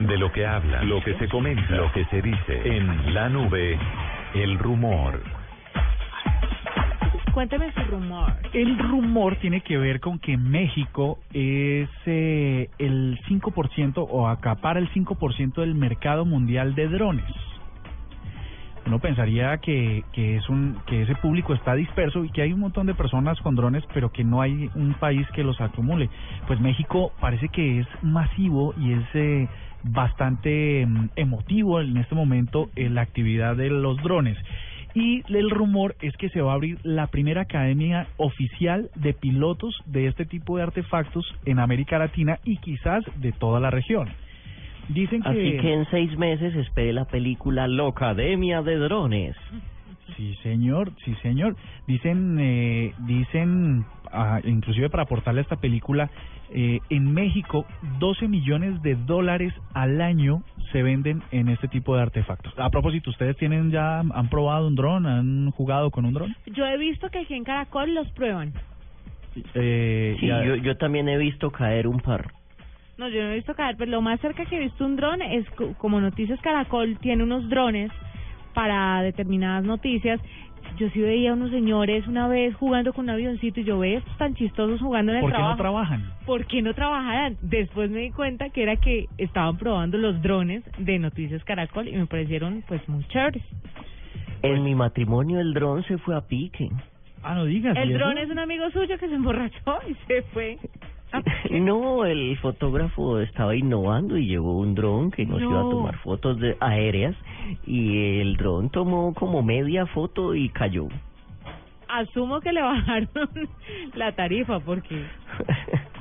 De lo que habla, lo que se comenta, lo que se dice en la nube, el rumor. Cuénteme su rumor. El rumor tiene que ver con que México es eh, el 5% o acapara el 5% del mercado mundial de drones. Uno pensaría que, que es un que ese público está disperso y que hay un montón de personas con drones, pero que no hay un país que los acumule. Pues México parece que es masivo y es eh, bastante mm, emotivo en este momento en la actividad de los drones. Y el rumor es que se va a abrir la primera academia oficial de pilotos de este tipo de artefactos en América Latina y quizás de toda la región. Dicen que... Así que en seis meses espere la película La Academia de Drones. Sí, señor, sí, señor. Dicen, eh, dicen, ah, inclusive para aportarle a esta película, eh, en México 12 millones de dólares al año se venden en este tipo de artefactos. A propósito, ¿ustedes tienen ya, han probado un dron, han jugado con un dron? Yo he visto que aquí en Caracol los prueban. Eh, Sí, ya- yo, yo también he visto caer un par. No, yo no he visto caer, pero lo más cerca que he visto un dron es co- como Noticias Caracol tiene unos drones para determinadas noticias. Yo sí veía unos señores una vez jugando con un avioncito y yo veía estos tan chistosos jugando en el ¿Por qué no trabajo. trabajan? ¿Por qué no trabajarán? Después me di cuenta que era que estaban probando los drones de Noticias Caracol y me parecieron pues muy chéveres. En mi matrimonio el dron se fue a pique. Ah, no digas. ¿y El dron es un amigo suyo que se emborrachó y se fue. No, el fotógrafo estaba innovando y llevó un dron que nos iba a tomar fotos de aéreas y el dron tomó como media foto y cayó. Asumo que le bajaron la tarifa porque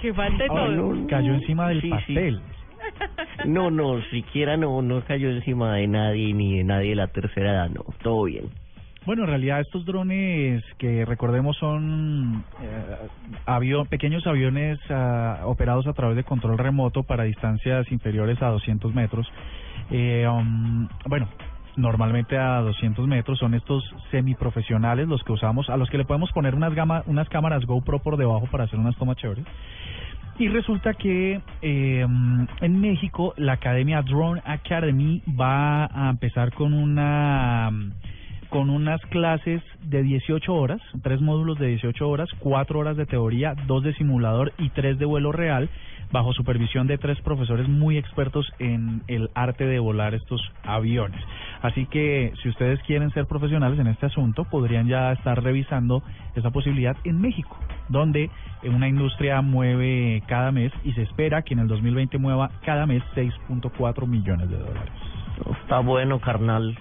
que falte todo. no, no. Cayó encima del Sí, sí. pastel. No, no, siquiera no, no cayó encima de nadie ni de nadie de la tercera edad, no, todo bien. Bueno, en realidad estos drones que recordemos son eh, avión, pequeños aviones ah, operados a través de control remoto para distancias inferiores a 200 metros. Eh, um, bueno, normalmente a 200 metros son estos semiprofesionales los que usamos, a los que le podemos poner unas, gama, unas cámaras GoPro por debajo para hacer unas tomas chéveres. Y resulta que eh, en México la Academia Drone Academy va a empezar con una con unas clases de 18 horas, tres módulos de 18 horas, cuatro horas de teoría, dos de simulador y tres de vuelo real, bajo supervisión de tres profesores muy expertos en el arte de volar estos aviones. Así que si ustedes quieren ser profesionales en este asunto, podrían ya estar revisando esa posibilidad en México, donde una industria mueve cada mes y se espera que en el 2020 mueva cada mes 6.4 millones de dólares. Está bueno, carnal.